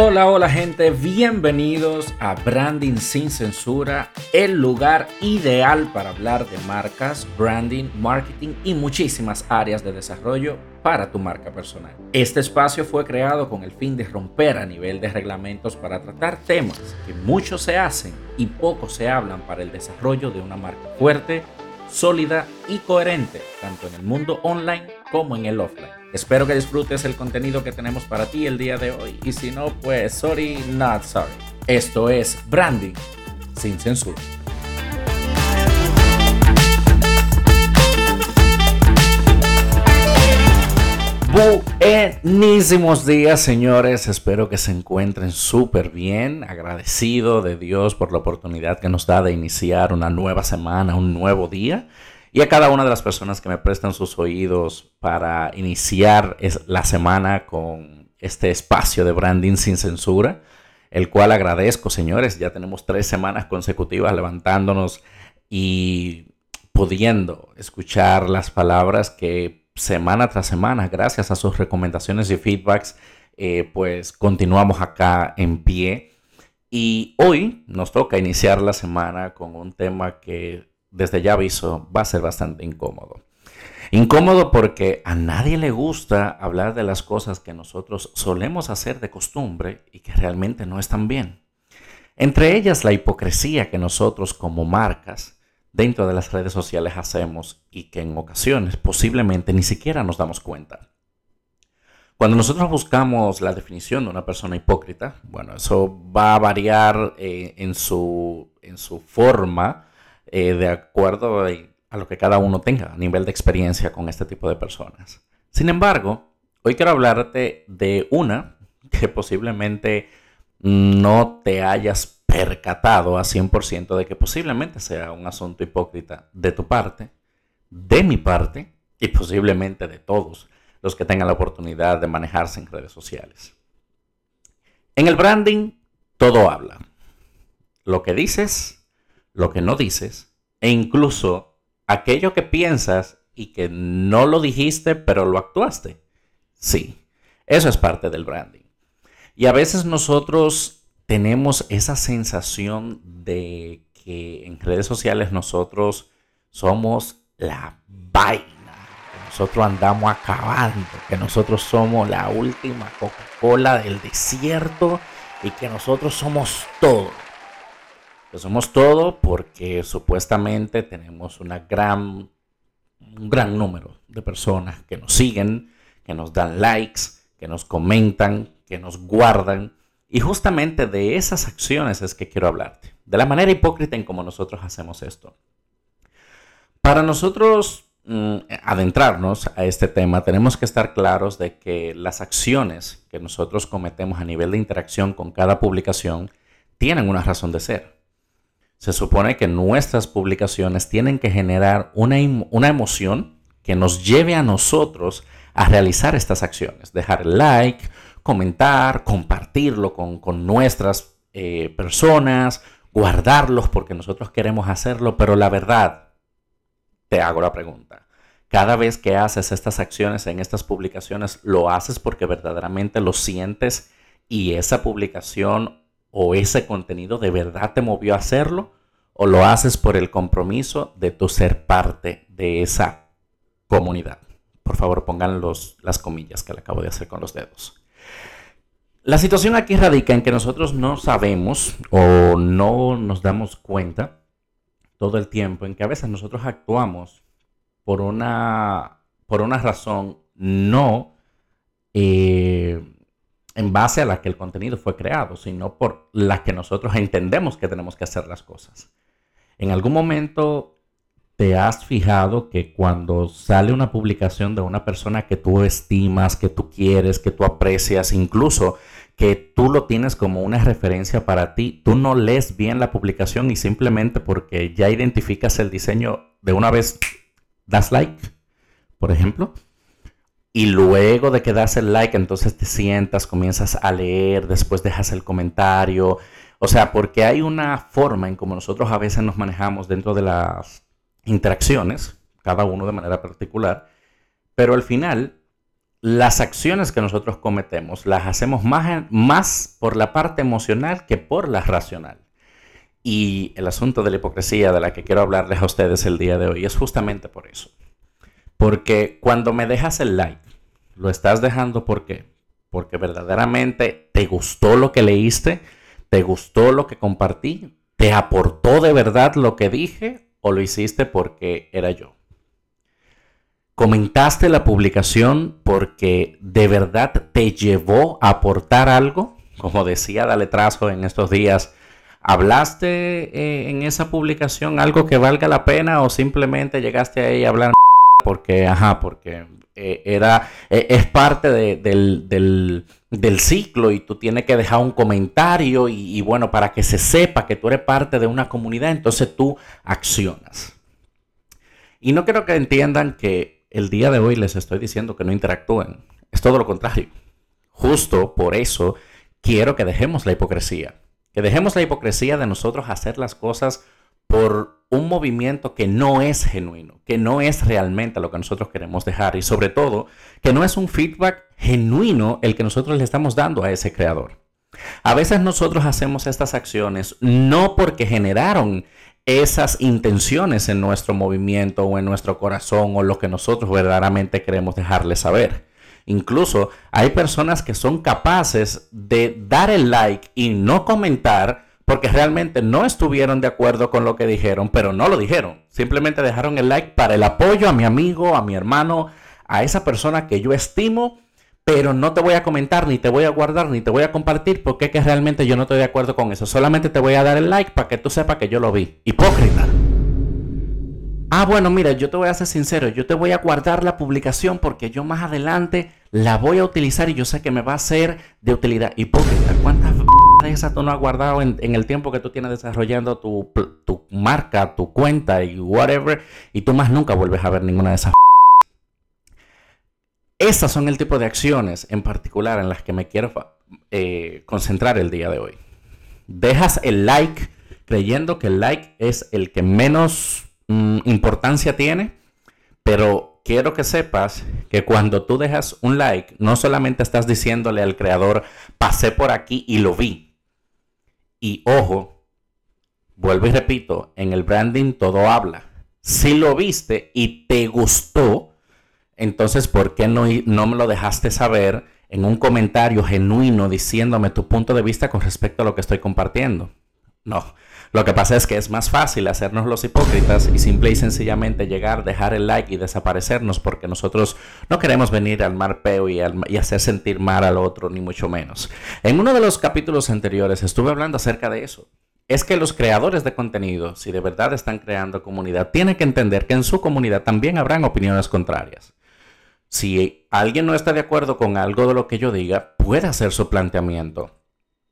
Hola, hola gente, bienvenidos a Branding sin Censura, el lugar ideal para hablar de marcas, branding, marketing y muchísimas áreas de desarrollo para tu marca personal. Este espacio fue creado con el fin de romper a nivel de reglamentos para tratar temas que muchos se hacen y pocos se hablan para el desarrollo de una marca fuerte, sólida y coherente, tanto en el mundo online como en el offline. Espero que disfrutes el contenido que tenemos para ti el día de hoy y si no, pues sorry, not sorry. Esto es Branding sin censura. Buenísimos días, señores. Espero que se encuentren súper bien. Agradecido de Dios por la oportunidad que nos da de iniciar una nueva semana, un nuevo día y a cada una de las personas que me prestan sus oídos para iniciar la semana con este espacio de branding sin censura, el cual agradezco, señores. Ya tenemos tres semanas consecutivas levantándonos y pudiendo escuchar las palabras que semana tras semana, gracias a sus recomendaciones y feedbacks, eh, pues continuamos acá en pie. Y hoy nos toca iniciar la semana con un tema que desde ya aviso, va a ser bastante incómodo. Incómodo porque a nadie le gusta hablar de las cosas que nosotros solemos hacer de costumbre y que realmente no están bien. Entre ellas la hipocresía que nosotros como marcas dentro de las redes sociales hacemos y que en ocasiones posiblemente ni siquiera nos damos cuenta. Cuando nosotros buscamos la definición de una persona hipócrita, bueno, eso va a variar eh, en, su, en su forma eh, de acuerdo a lo que cada uno tenga a nivel de experiencia con este tipo de personas. Sin embargo, hoy quiero hablarte de una que posiblemente no te hayas percatado a 100% de que posiblemente sea un asunto hipócrita de tu parte, de mi parte y posiblemente de todos los que tengan la oportunidad de manejarse en redes sociales. En el branding, todo habla. Lo que dices lo que no dices e incluso aquello que piensas y que no lo dijiste pero lo actuaste. Sí, eso es parte del branding. Y a veces nosotros tenemos esa sensación de que en redes sociales nosotros somos la vaina, que nosotros andamos acabando, que nosotros somos la última Coca-Cola del desierto y que nosotros somos todo que somos todo porque supuestamente tenemos un gran número de personas que nos siguen, que nos dan likes, que nos comentan, que nos guardan. Y justamente de esas acciones es que quiero hablarte, de la manera hipócrita en cómo nosotros hacemos esto. Para nosotros mm, adentrarnos a este tema, tenemos que estar claros de que las acciones que nosotros cometemos a nivel de interacción con cada publicación tienen una razón de ser se supone que nuestras publicaciones tienen que generar una, una emoción que nos lleve a nosotros a realizar estas acciones. Dejar el like, comentar, compartirlo con, nuestras eh, personas, guardarlos porque nosotros queremos hacerlo, pero la verdad, te hago la pregunta. Cada vez que haces estas acciones en estas publicaciones, lo haces porque verdaderamente lo sientes y esa publicación o ese contenido de verdad te movió a hacerlo o lo haces por el compromiso de tu ser parte de esa comunidad. Por favor, pongan los, las comillas que le acabo de hacer con los dedos. La situación aquí radica en que nosotros no sabemos o no nos damos cuenta todo el tiempo en que a veces nosotros actuamos por una, por una razón no eh, en base a la que el contenido fue creado, sino por la que nosotros entendemos que tenemos que hacer las cosas. En algún momento te has fijado que cuando sale una publicación de una persona que tú estimas, que tú quieres, que tú aprecias, incluso que tú lo tienes como una referencia para ti, tú no lees bien la publicación y simplemente porque ya identificas el diseño de una vez das like, por ejemplo. Y luego de que das el like, entonces te sientas, comienzas a leer, después dejas el comentario. O sea, porque hay una forma en como nosotros a veces nos manejamos dentro de las interacciones, cada uno de manera particular, pero al final las acciones que nosotros cometemos las hacemos más, más por la parte emocional que por la racional. Y el asunto de la hipocresía de la que quiero hablarles a ustedes el día de hoy es justamente por eso. Porque cuando me dejas el like, lo estás dejando ¿por qué? Porque verdaderamente te gustó lo que leíste, te gustó lo que compartí, te aportó de verdad lo que dije o lo hiciste porque era yo. ¿Comentaste la publicación porque de verdad te llevó a aportar algo? Como decía Dale Trazo en estos días, ¿hablaste eh, en esa publicación algo que valga la pena o simplemente llegaste ahí a hablar porque, ajá, porque eh, era, eh, es parte del, ciclo y tú tienes que dejar un comentario y bueno, para que se sepa que tú eres parte de una comunidad, entonces tú accionas. Y no quiero que entiendan que el día de hoy les estoy diciendo que no interactúen. Es todo lo contrario. Justo por eso quiero que dejemos la hipocresía. Que dejemos la hipocresía de nosotros hacer las cosas por un movimiento que no es genuino, que no es realmente lo que nosotros queremos dejar y sobre todo que no es un feedback genuino el que nosotros le estamos dando a ese creador. A veces nosotros hacemos estas acciones no porque generaron esas intenciones en nuestro movimiento o en nuestro corazón o lo que nosotros verdaderamente queremos dejarle saber. Incluso hay personas que son capaces de dar el like y no comentar porque realmente no estuvieron de acuerdo con lo que dijeron, pero no lo dijeron. Simplemente dejaron el like para el apoyo a mi amigo, a mi hermano, a esa persona que yo estimo pero no te voy a comentar, ni te voy a guardar, ni te voy a compartir, porque es que realmente yo no estoy de acuerdo con eso. Solamente te voy a dar el like para que tú sepas que yo lo vi. Hipócrita. Ah, bueno, mira, yo te voy a ser sincero, yo te voy a guardar la publicación porque yo más adelante la voy a utilizar y yo sé que me va a ser de utilidad. Hipócrita, ¿cuántas esas tú no has guardado en, el tiempo que tú tienes desarrollando tu, tu marca, tu cuenta y whatever, y tú más nunca vuelves a ver ninguna de esas estas son el tipo de acciones en particular en las que me quiero eh, concentrar el día de hoy. Dejas el like creyendo que el like es el que menos mm, importancia tiene, pero quiero que sepas que cuando tú dejas un like, no solamente estás diciéndole al creador, pasé por aquí y lo vi. Y ojo, vuelvo y repito, en el branding todo habla. Si lo viste y te gustó, entonces, ¿por qué no, no me lo dejaste saber en un comentario genuino diciéndome tu punto de vista con respecto a lo que estoy compartiendo? No. Lo que pasa es que es más fácil hacernos los hipócritas y simple y sencillamente llegar, dejar el like y desaparecernos porque nosotros no queremos venir al mar peo y, y, hacer sentir mal al otro, ni mucho menos. En uno de los capítulos anteriores estuve hablando acerca de eso. Es que los creadores de contenido, si de verdad están creando comunidad, tienen que entender que en su comunidad también habrán opiniones contrarias. Si alguien no está de acuerdo con algo de lo que yo diga, puede hacer su planteamiento.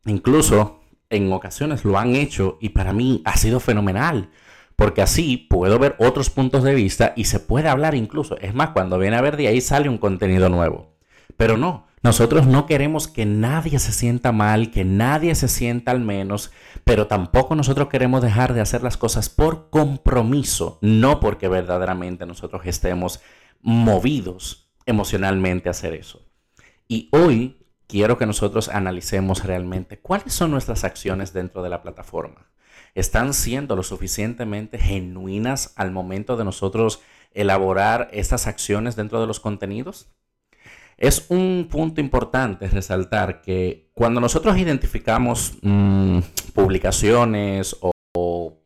Incluso en ocasiones lo han hecho y para mí ha sido fenomenal. Porque así puedo ver otros puntos de vista y se puede hablar incluso. Es más, cuando viene a ver de ahí sale un contenido nuevo. Pero no, nosotros no queremos que nadie se sienta mal, que nadie se sienta al menos, pero tampoco nosotros queremos dejar de hacer las cosas por compromiso, no porque verdaderamente nosotros estemos movidos emocionalmente hacer eso. Y hoy quiero que nosotros analicemos realmente cuáles son nuestras acciones dentro de la plataforma. ¿Están siendo lo suficientemente genuinas al momento de nosotros elaborar estas acciones dentro de los contenidos? Es un punto importante resaltar que cuando nosotros identificamos mm, publicaciones o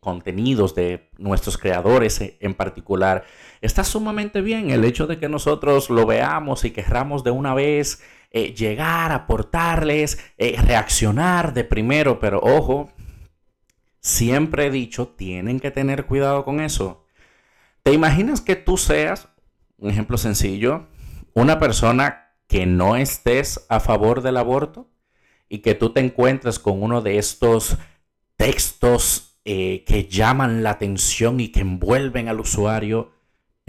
contenidos de nuestros creadores en particular, está sumamente bien el hecho de que nosotros lo veamos y querramos de una vez eh, llegar, aportarles, eh, reaccionar de primero, pero ojo, siempre he dicho, tienen que tener cuidado con eso. ¿Te imaginas que tú seas, un ejemplo sencillo, una persona que no estés a favor del aborto y que tú te encuentres con uno de estos textos eh, que llaman la atención y que envuelven al usuario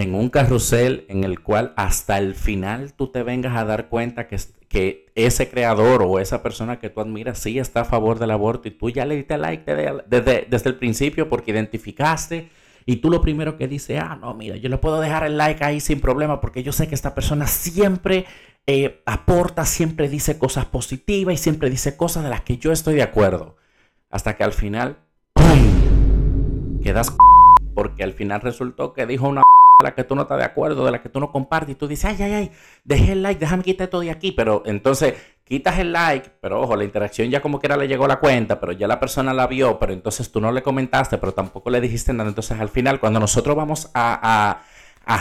en un carrusel en el cual hasta el final tú te vengas a dar cuenta que, que ese creador o esa persona que tú admiras sí está a favor del aborto y tú ya le diste like desde, desde el principio porque identificaste y tú lo primero que dices, ah, no, mira, yo le puedo dejar el like ahí sin problema porque yo sé que esta persona siempre eh, aporta, siempre dice cosas positivas y siempre dice cosas de las que yo estoy de acuerdo. Hasta que al final, ¡pum! quedas porque al final resultó que dijo una de la que tú no estás de acuerdo, de la que tú no compartes, y tú dices, ay, ay, ay, dejé el like, déjame quitar todo de aquí, pero entonces quitas el like, pero ojo, la interacción ya como quiera le llegó a la cuenta, pero ya la persona la vio, pero entonces tú no le comentaste, pero tampoco le dijiste nada, entonces al final cuando nosotros vamos a,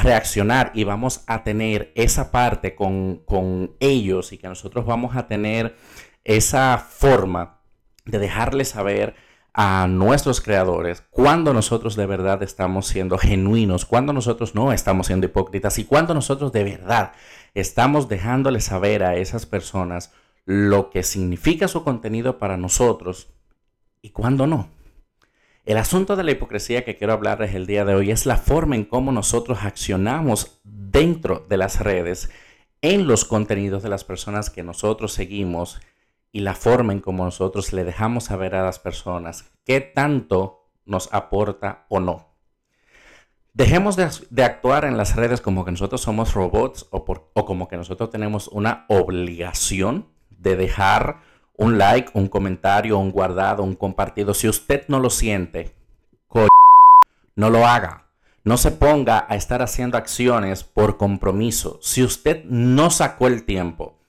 reaccionar y vamos a tener esa parte con, con ellos y que nosotros vamos a tener esa forma de dejarles saber a nuestros creadores cuando nosotros de verdad estamos siendo genuinos, cuando nosotros no estamos siendo hipócritas y cuando nosotros de verdad estamos dejándole saber a esas personas lo que significa su contenido para nosotros y cuando no. El asunto de la hipocresía que quiero hablarles el día de hoy es la forma en cómo nosotros accionamos dentro de las redes en los contenidos de las personas que nosotros seguimos y la forma en cómo nosotros le dejamos saber a las personas qué tanto nos aporta o no. Dejemos de, actuar en las redes como que nosotros somos robots o, o como que nosotros tenemos una obligación de dejar un like, un comentario, un guardado, un compartido. Si usted no lo siente, no lo haga. No se ponga a estar haciendo acciones por compromiso. Si usted no sacó el tiempo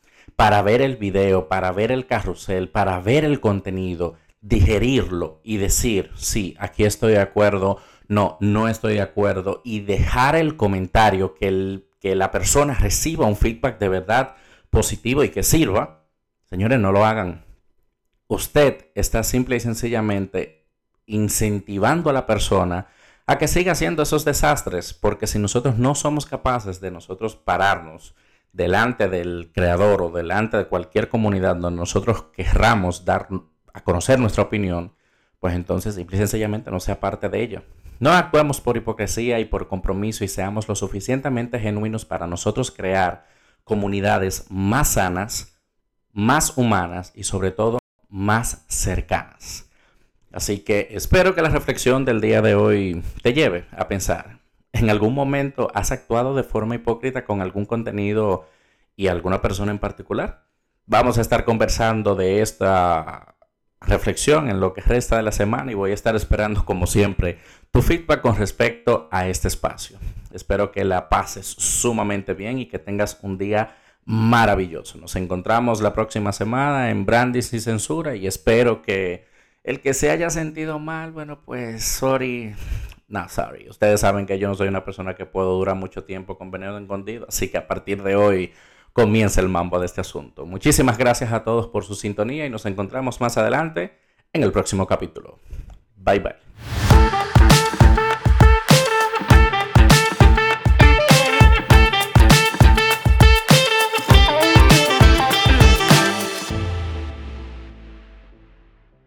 para ver el video, para ver el carrusel, para ver el contenido, digerirlo y decir, sí, aquí estoy de acuerdo, no, no estoy de acuerdo, y dejar el comentario que, el, que la persona reciba un feedback de verdad positivo y que sirva, señores, no lo hagan. Usted está simple y sencillamente incentivando a la persona a que siga haciendo esos desastres, porque si nosotros no somos capaces de nosotros pararnos, delante del creador o delante de cualquier comunidad donde nosotros querramos dar a conocer nuestra opinión, pues entonces simple y sencillamente no sea parte de ello. No actuemos por hipocresía y por compromiso y seamos lo suficientemente genuinos para nosotros crear comunidades más sanas, más humanas y sobre todo más cercanas. Así que espero que la reflexión del día de hoy te lleve a pensar ¿En algún momento has actuado de forma hipócrita con algún contenido y alguna persona en particular? Vamos a estar conversando de esta reflexión en lo que resta de la semana y voy a estar esperando, como siempre, tu feedback con respecto a este espacio. Espero que la pases sumamente bien y que tengas un día maravilloso. Nos encontramos la próxima semana en Brandis y Censura y espero que el que se haya sentido mal, bueno, pues sorry, no, sorry. Ustedes saben que yo no soy una persona que puedo durar mucho tiempo con veneno escondido, así que a partir de hoy comienza el mambo de este asunto. Muchísimas gracias a todos por su sintonía y nos encontramos más adelante en el próximo capítulo. Bye bye.